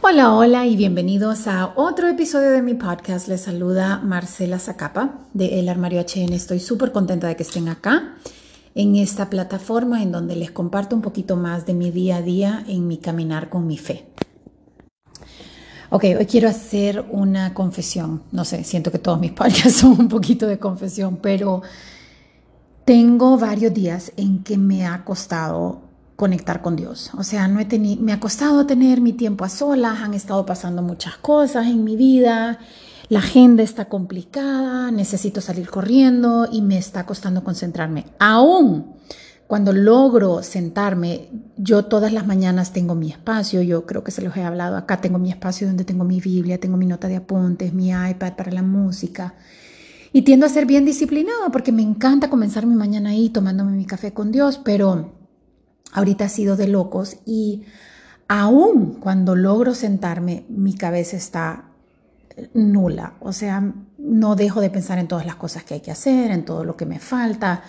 Hola, hola y bienvenidos a otro episodio de mi podcast. Les saluda Marcela Zacapa de El Armario HN. Estoy súper contenta de que estén acá en esta plataforma en donde les comparto un poquito más de mi día a día en mi caminar con mi fe. Ok, hoy quiero hacer una confesión. No sé, siento que todos mis podcasts son un poquito de confesión, pero tengo varios días en que me ha costado conectar con Dios. O sea, no he tenido, me ha costado tener mi tiempo a solas, han estado pasando muchas cosas en mi vida, la agenda está complicada, necesito salir corriendo y me está costando concentrarme. Aún cuando logro sentarme, yo todas las mañanas tengo mi espacio, yo creo que se los he hablado acá, tengo mi espacio donde tengo mi Biblia, tengo mi nota de apuntes, mi iPad para la música. Y tiendo a ser bien disciplinada porque me encanta comenzar mi mañana ahí tomándome mi café con Dios, pero ahorita ha sido de locos y aún cuando logro sentarme, mi cabeza está nula. O sea, no dejo de pensar en todas las cosas que hay que hacer, en todo lo que me falta.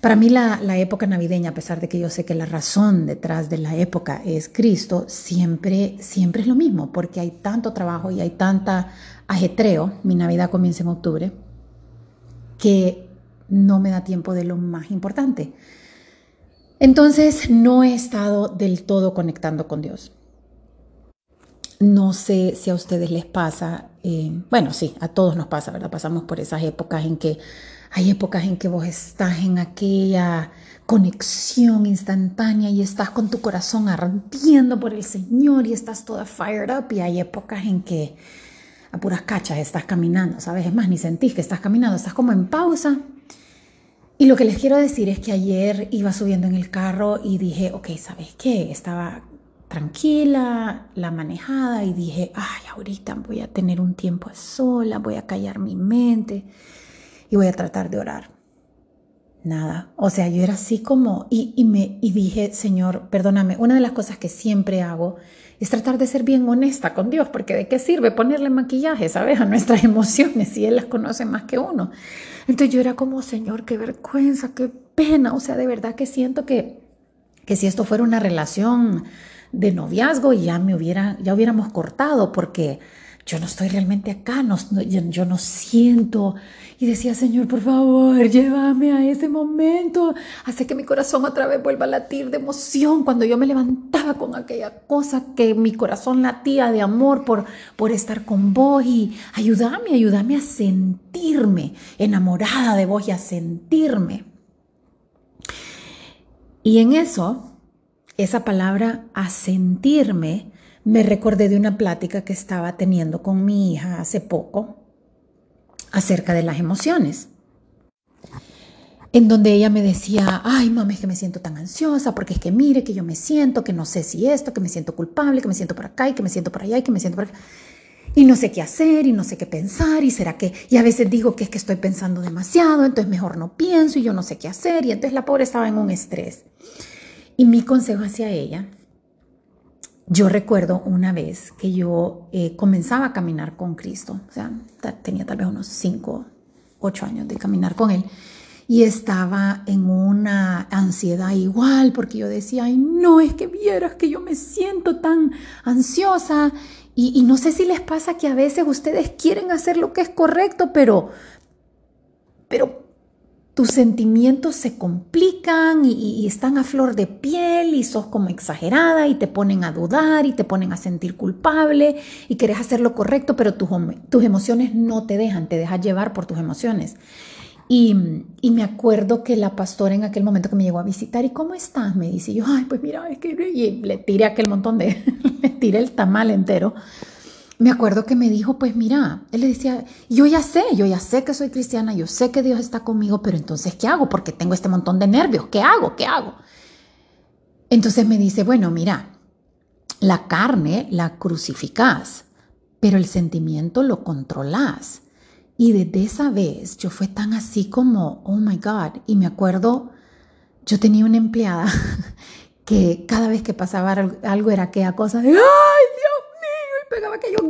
Para mí la, época navideña, a pesar de que yo sé que la razón detrás de la época es Cristo, siempre, siempre es lo mismo, porque hay tanto trabajo y hay tanta ajetreo, mi Navidad comienza en octubre, que no me da tiempo de lo más importante, entonces no he estado del todo conectando con Dios. No sé si a ustedes les pasa, eh, bueno, sí, a todos nos pasa, ¿verdad? Pasamos por esas épocas en que hay épocas en que vos estás en aquella conexión instantánea y estás con tu corazón ardiendo por el Señor y estás toda fired up y hay épocas en que a puras cachas estás caminando, ¿sabes? Es más, ni sentís que estás caminando, estás como en pausa y lo que les quiero decir es que ayer iba subiendo en el carro y dije, ok, ¿sabes qué? Estaba tranquila, la manejada y dije, ay, ahorita voy a tener un tiempo sola, voy a callar mi mente y voy a tratar de orar. Nada, o sea, yo era así como, y, y, me, y dije, Señor, perdóname, una de las cosas que siempre hago es tratar de ser bien honesta con Dios, porque de qué sirve ponerle maquillaje, ¿sabes? A nuestras emociones si Él las conoce más que uno. Entonces yo era como, Señor, qué vergüenza, qué pena, o sea, de verdad que siento que, que si esto fuera una relación de noviazgo ya me hubiera, ya hubiéramos cortado, porque yo no estoy realmente acá, no, yo, no siento. Y decía, Señor, por favor, llévame a ese momento, hace que mi corazón otra vez vuelva a latir de emoción cuando yo me levantaba con aquella cosa que mi corazón latía de amor por, por estar con vos y ayúdame, ayúdame a sentirme enamorada de vos y a sentirme. Y en eso, esa palabra a sentirme, me recordé de una plática que estaba teniendo con mi hija hace poco acerca de las emociones, en donde ella me decía, ay mamá, es que me siento tan ansiosa, porque es que mire que yo me siento, que no sé si esto, que me siento culpable, que me siento por acá y que me siento por allá y que me siento por acá. Y no sé qué hacer y no sé qué pensar y será que, y a veces digo que es que estoy pensando demasiado, entonces mejor no pienso y yo no sé qué hacer y entonces la pobre estaba en un estrés. Y mi consejo hacia ella yo recuerdo una vez que yo eh, comenzaba a caminar con Cristo, o sea, tenía tal vez unos 5, 8 años de caminar con Él, y estaba en una ansiedad igual, porque yo decía, ay, no, es que vieras que yo me siento tan ansiosa, y, y no sé si les pasa que a veces ustedes quieren hacer lo que es correcto, pero, pero tus sentimientos se complican y, están a flor de piel y sos como exagerada y te ponen a dudar y te ponen a sentir culpable y querés hacer lo correcto, pero tus, tus emociones no te dejan, te dejas llevar por tus emociones. Y, me acuerdo que la pastora en aquel momento que me llegó a visitar, ¿y cómo estás? Me dice, yo, ay, pues mira, es que y le tiré aquel montón de, le tiré el tamal entero me acuerdo que me dijo, pues mira, él le decía, yo ya sé, yo ya sé que soy cristiana, yo sé que Dios está conmigo, pero entonces, ¿qué hago? Porque tengo este montón de nervios, ¿qué hago? ¿Qué hago? Entonces me dice, bueno, mira, la carne la crucificás, pero el sentimiento lo controlás. Y desde esa vez yo fue tan así como, oh my God, y me acuerdo, yo tenía una empleada que cada vez que pasaba algo era aquella cosa de, ¡ay, Dios!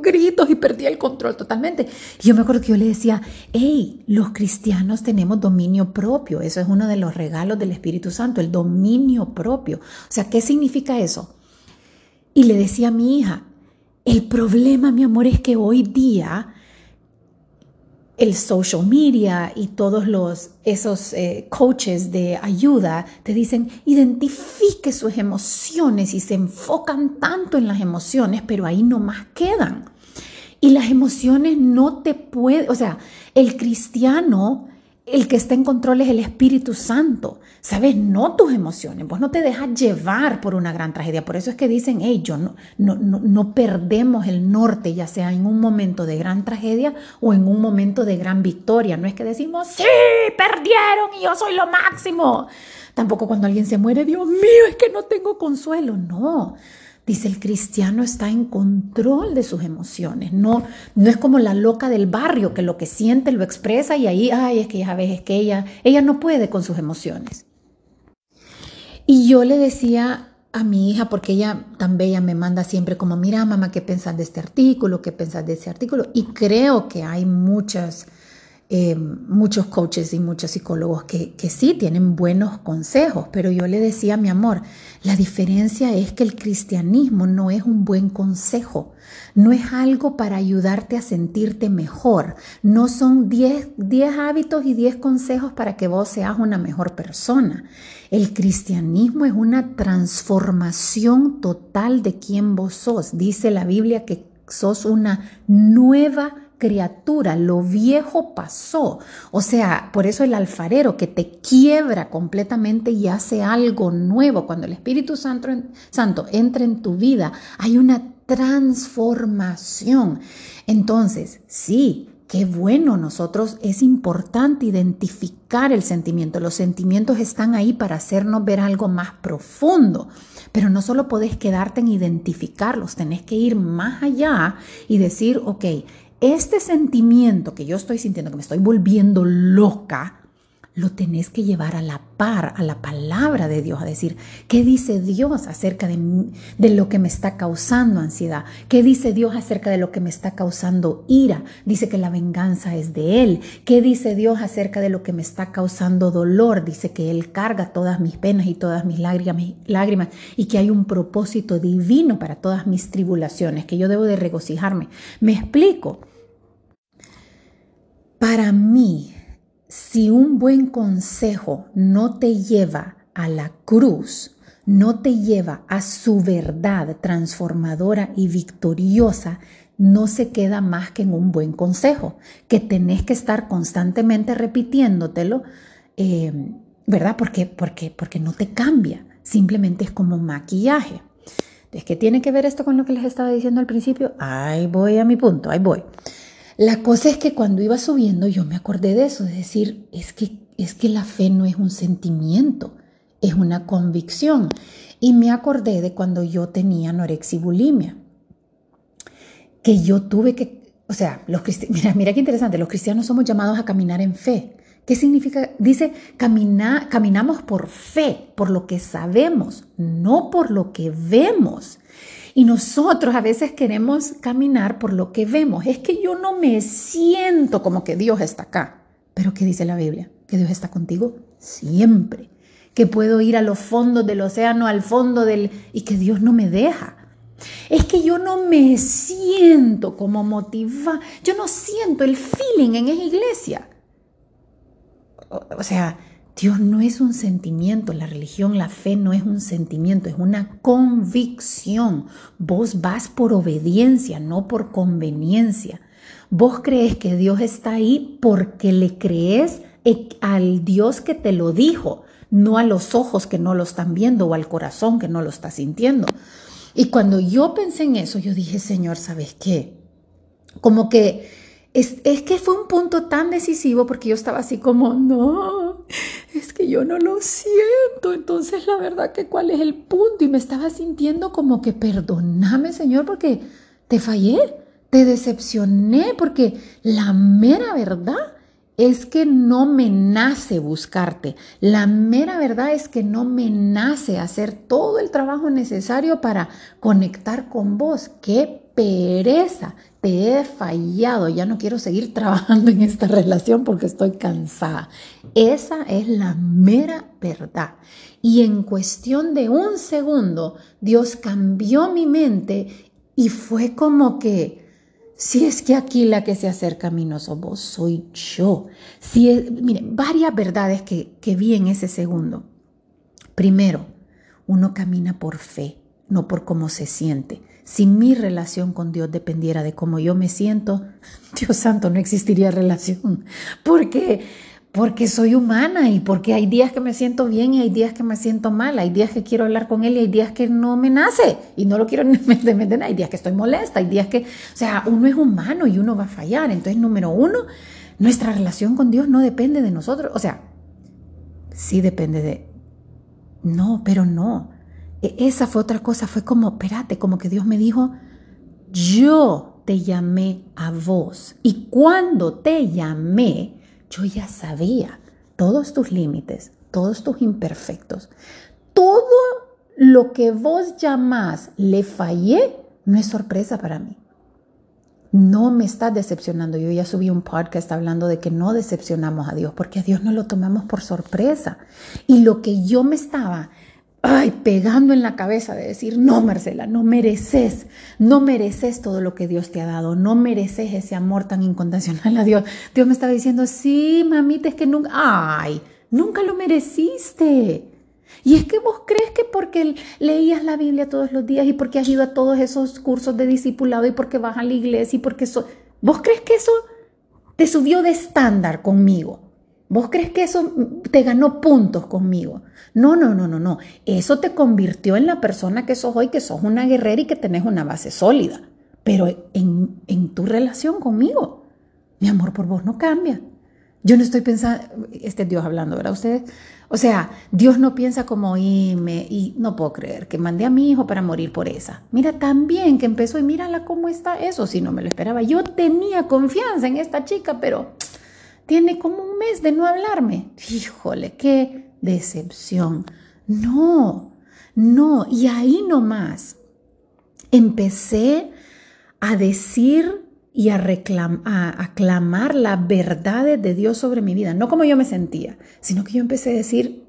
Gritos y perdía el control totalmente. Y yo me acuerdo que yo le decía, hey, los cristianos tenemos dominio propio. Eso es uno de los regalos del Espíritu Santo, el dominio propio. O sea, ¿qué significa eso? Y le decía a mi hija, el problema, mi amor, es que hoy día el social media y todos los esos eh, coaches de ayuda te dicen identifique sus emociones y se enfocan tanto en las emociones, pero ahí no más quedan. Y las emociones no te pueden, o sea, el cristiano el que está en control es el Espíritu Santo, ¿sabes? No tus emociones. Vos no te dejas llevar por una gran tragedia. Por eso es que dicen, hey, yo no, no, no, perdemos el norte, ya sea en un momento de gran tragedia o en un momento de gran victoria. No es que decimos, sí, perdieron y yo soy lo máximo. Tampoco cuando alguien se muere, Dios mío, es que no tengo consuelo. No. Dice, el cristiano está en control de sus emociones, no, no es como la loca del barrio que lo que siente lo expresa y ahí, ay, es que ya ves, es que ella, ella no puede con sus emociones. Y yo le decía a mi hija, porque ella tan bella me manda siempre como, mira mamá, ¿qué pensás de este artículo? ¿Qué pensás de ese artículo? Y creo que hay muchas eh, muchos coaches y muchos psicólogos que, que sí tienen buenos consejos, pero yo le decía, mi amor, la diferencia es que el cristianismo no es un buen consejo, no es algo para ayudarte a sentirte mejor, no son 10 hábitos y 10 consejos para que vos seas una mejor persona. El cristianismo es una transformación total de quien vos sos. Dice la Biblia que sos una nueva criatura, lo viejo pasó. O sea, por eso el alfarero que te quiebra completamente y hace algo nuevo. Cuando el Espíritu Santo, Santo entra en tu vida, hay una transformación. Entonces, sí, Qué bueno, nosotros es importante identificar el sentimiento. Los sentimientos están ahí para hacernos ver algo más profundo, pero no solo podés quedarte en identificarlos, tenés que ir más allá y decir, ok, este sentimiento que yo estoy sintiendo, que me estoy volviendo loca, lo tenés que llevar a la par, a la palabra de Dios, a decir, ¿qué dice Dios acerca de, de, lo que me está causando ansiedad? ¿Qué dice Dios acerca de lo que me está causando ira? Dice que la venganza es de Él. ¿Qué dice Dios acerca de lo que me está causando dolor? Dice que Él carga todas mis penas y todas mis lágrimas, lágrimas y que hay un propósito divino para todas mis tribulaciones, que yo debo de regocijarme. ¿Me explico? Para mí, si un buen consejo no te lleva a la cruz, no te lleva a su verdad transformadora y victoriosa, no se queda más que en un buen consejo, que tenés que estar constantemente repitiéndotelo, eh, ¿verdad? Porque, porque, porque no te cambia, simplemente es como maquillaje. ¿Es que tiene que ver esto con lo que les estaba diciendo al principio? Ahí voy a mi punto, ahí voy. La cosa es que cuando iba subiendo yo me acordé de eso, de decir, es que, es que la fe no es un sentimiento, es una convicción. Y me acordé de cuando yo tenía anorexia y bulimia, que yo tuve que, o sea, los mira, mira qué interesante, los cristianos somos llamados a caminar en fe. ¿Qué significa? Dice, camina, caminamos por fe, por lo que sabemos, no por lo que vemos. Y nosotros a veces queremos caminar por lo que vemos. Es que yo no me siento como que Dios está acá. Pero ¿qué dice la Biblia? Que Dios está contigo siempre. Que puedo ir a los fondos del océano, al fondo del... y que Dios no me deja. Es que yo no me siento como motivada. Yo no siento el feeling en esa iglesia. O sea, Dios no es un sentimiento, la religión, la fe no es un sentimiento, es una convicción. Vos vas por obediencia, no por conveniencia. Vos crees que Dios está ahí porque le crees al Dios que te lo dijo, no a los ojos que no lo están viendo o al corazón que no lo está sintiendo. Y cuando yo pensé en eso, yo dije, Señor, ¿sabes qué? Como que es que fue un punto tan decisivo porque yo estaba así como, no, es que yo no lo siento. Entonces, la verdad que cuál es el punto. Y me estaba sintiendo como que perdóname, Señor, porque te fallé, te decepcioné, porque la mera verdad es que no me nace buscarte. La mera verdad es que no me nace hacer todo el trabajo necesario para conectar con vos. ¡Qué pereza! Te he fallado, ya no quiero seguir trabajando en esta relación porque estoy cansada. Esa es la mera verdad. Y en cuestión de un segundo, Dios cambió mi mente y fue como que si es que aquí la que se acerca a mí no vos, soy yo. Si es, mire, varias verdades que, que vi en ese segundo. Primero, uno camina por fe, no por cómo se siente. Si mi relación con Dios dependiera de cómo yo me siento, Dios santo, no existiría relación. Porque porque soy humana y porque hay días que me siento bien y hay días que me siento mal, hay días que quiero hablar con él y hay días que no me nace y no lo quiero meter, hay días que estoy molesta, hay días que, o sea, uno es humano y uno va a fallar. Entonces, número uno, nuestra relación con Dios no depende de nosotros, o sea, sí depende de, no, pero no. E, esa fue otra cosa, fue como, espérate, como que Dios me dijo, yo te llamé a vos y cuando te llamé, yo ya sabía todos tus límites, todos tus imperfectos. Todo lo que vos llamás le fallé no es sorpresa para mí. No me estás decepcionando. Yo ya subí un podcast hablando de que no decepcionamos a Dios, porque a Dios no lo tomamos por sorpresa. Y lo que yo me estaba ay, pegando en la cabeza de decir, no, Marcela, no mereces, no mereces todo lo que Dios te ha dado, no mereces ese amor tan incondicional a Dios. Dios me estaba diciendo, sí, mamita, es que nunca, ay, nunca lo mereciste. Y es que vos crees que porque leías la Biblia todos los días y porque has ido a todos esos cursos de discipulado y porque vas a la iglesia y porque eso, vos crees que eso te subió de estándar conmigo. ¿Vos crees que eso te ganó puntos conmigo? No, no, no, no, no. Eso te convirtió en la persona que sos hoy, que sos una guerrera y que tenés una base sólida. Pero en, en tu relación conmigo, mi amor por vos no cambia. Yo no estoy pensando, este es Dios hablando, ¿verdad? Ustedes, o sea, Dios no piensa como irme y no puedo creer que mandé a mi hijo para morir por esa. Mira también que empezó y mírala cómo está eso, si no me lo esperaba. Yo tenía confianza en esta chica, pero tiene como un mes de no hablarme. Híjole, qué decepción. No, no. Y ahí nomás empecé a decir y a, a aclamar las verdades de Dios sobre mi vida. No como yo me sentía, sino que yo empecé a decir,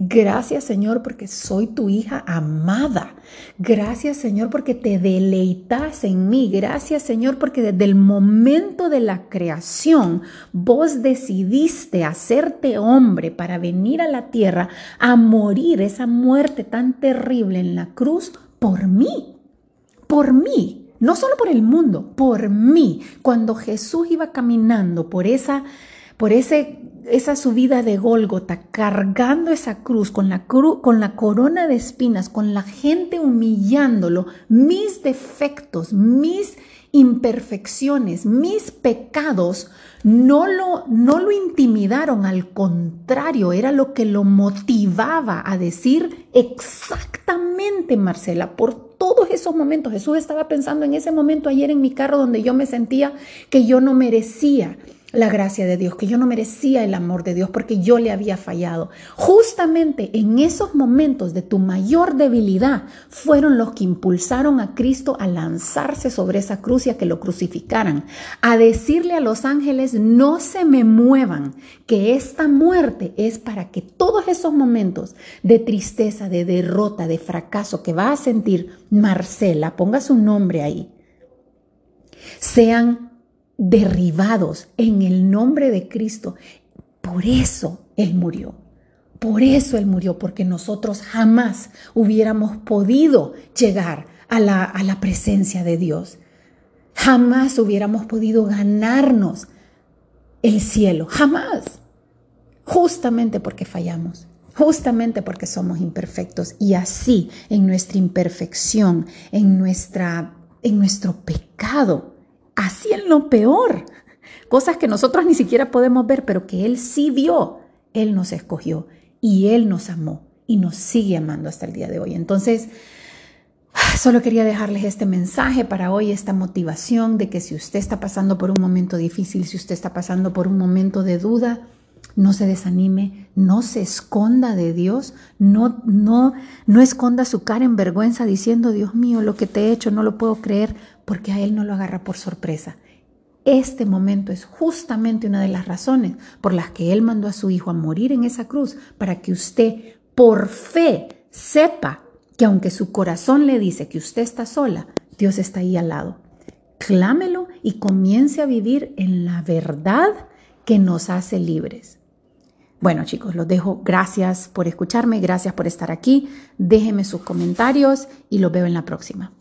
Gracias Señor porque soy tu hija amada. Gracias Señor porque te deleitas en mí. Gracias Señor porque desde el momento de la creación vos decidiste hacerte hombre para venir a la tierra a morir esa muerte tan terrible en la cruz por mí. Por mí. No solo por el mundo, por mí. Cuando Jesús iba caminando por esa por ese esa subida de Gólgota, cargando esa cruz con la, con la corona de espinas, con la gente humillándolo, mis defectos, mis imperfecciones, mis pecados, no lo, no lo intimidaron, al contrario, era lo que lo motivaba a decir exactamente, Marcela, por todos esos momentos. Jesús estaba pensando en ese momento ayer en mi carro donde yo me sentía que yo no merecía la gracia de Dios, que yo no merecía el amor de Dios porque yo le había fallado. Justamente en esos momentos de tu mayor debilidad fueron los que impulsaron a Cristo a lanzarse sobre esa cruz y a que lo crucificaran, a decirle a los ángeles, no se me muevan, que esta muerte es para que todos esos momentos de tristeza, de derrota, de fracaso que va a sentir Marcela, ponga su nombre ahí, sean derribados en el nombre de Cristo. Por eso Él murió. Por eso Él murió, porque nosotros jamás hubiéramos podido llegar a la, a la presencia de Dios. Jamás hubiéramos podido ganarnos el cielo. Jamás. Justamente porque fallamos. Justamente porque somos imperfectos. Y así, en nuestra imperfección, en, nuestra, en nuestro pecado, así en lo peor, cosas que nosotros ni siquiera podemos ver, pero que Él sí vio. Él nos escogió y Él nos amó y nos sigue amando hasta el día de hoy. Entonces, Solo quería dejarles este mensaje para hoy, esta motivación de que si usted está pasando por un momento difícil, si usted está pasando por un momento de duda, no se desanime, no se esconda de Dios, no, no, no esconda su cara en vergüenza diciendo, Dios mío, lo que te he hecho no lo puedo creer, porque a Él no lo agarra por sorpresa. Este momento es justamente una de las razones por las que Él mandó a su Hijo a morir en esa cruz, para que usted por fe sepa que aunque su corazón le dice que usted está sola, Dios está ahí al lado. Clámelo y comience a vivir en la verdad que nos hace libres. Bueno chicos, los dejo. Gracias por escucharme, gracias por estar aquí. Déjenme sus comentarios y los veo en la próxima.